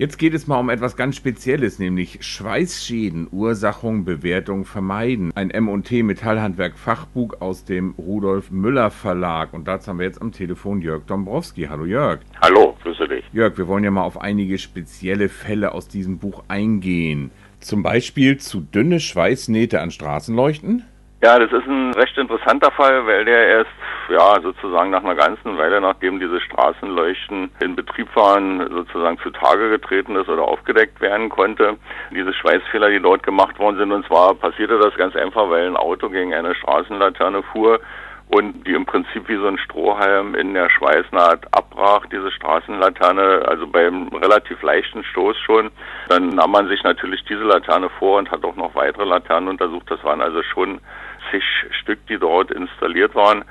Jetzt geht es mal um etwas ganz Spezielles, nämlich Schweißschäden, Ursachung, Bewertung, Vermeiden. Ein M&T Metallhandwerk Fachbuch aus dem Rudolf Müller Verlag. Und dazu haben wir jetzt am Telefon Jörg Dombrowski. Hallo Jörg. Hallo, grüße dich. Jörg, wir wollen ja mal auf einige spezielle Fälle aus diesem Buch eingehen. Zum Beispiel zu dünne Schweißnähte an Straßenleuchten? Ja, das ist ein recht interessanter Fall, weil der erst ja sozusagen nach einer ganzen Weile, nachdem diese Straßenleuchten in Betrieb waren, sozusagen zutage getreten ist oder aufgedeckt werden konnte. Diese Schweißfehler, die dort gemacht worden sind, und zwar passierte das ganz einfach, weil ein Auto gegen eine Straßenlaterne fuhr und die im Prinzip wie so ein Strohhalm in der Schweißnaht abbrach, diese Straßenlaterne, also beim relativ leichten Stoß schon. Dann nahm man sich natürlich diese Laterne vor und hat auch noch weitere Laternen untersucht. Das waren also schon zig Stück, die dort installiert waren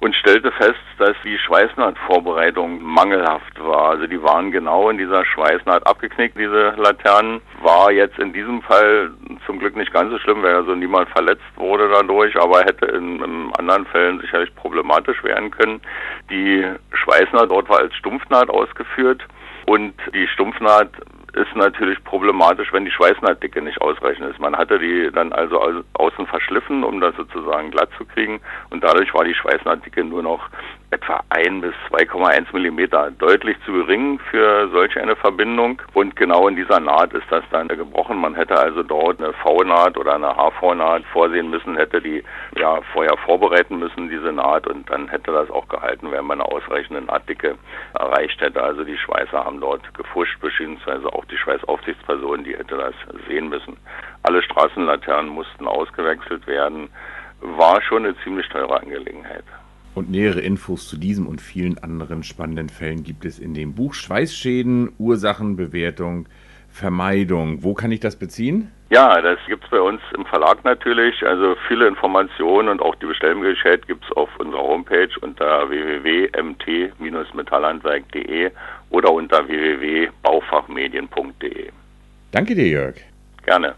und stellte fest, dass die Schweißnahtvorbereitung mangelhaft war. Also die waren genau in dieser Schweißnaht abgeknickt, diese Laternen. War jetzt in diesem Fall zum Glück nicht ganz so schlimm, weil also niemand verletzt wurde dadurch, aber hätte in, in anderen Fällen sicherlich problematisch werden können. Die Schweißnaht dort war als Stumpfnaht ausgeführt und die Stumpfnaht ist natürlich problematisch, wenn die Schweißnahldicke nicht ausreichend ist. Man hatte die dann also außen verschliffen, um das sozusagen glatt zu kriegen und dadurch war die Schweißnahldicke nur noch etwa 1 bis 2,1 Millimeter, deutlich zu gering für solch eine Verbindung. Und genau in dieser Naht ist das dann gebrochen. Man hätte also dort eine V-Naht oder eine HV-Naht vorsehen müssen, hätte die ja vorher vorbereiten müssen, diese Naht, und dann hätte das auch gehalten, wenn man eine ausreichende Nahtdicke erreicht hätte. Also die Schweißer haben dort gefuscht, beziehungsweise auch die Schweißaufsichtsperson, die hätte das sehen müssen. Alle Straßenlaternen mussten ausgewechselt werden. War schon eine ziemlich teure Angelegenheit. Und nähere Infos zu diesem und vielen anderen spannenden Fällen gibt es in dem Buch Schweißschäden, Ursachen, Bewertung, Vermeidung. Wo kann ich das beziehen? Ja, das gibt es bei uns im Verlag natürlich. Also viele Informationen und auch die Bestellmöglichkeit gibt es auf unserer Homepage unter www.mt-metallhandwerk.de oder unter www.baufachmedien.de. Danke dir, Jörg. Gerne.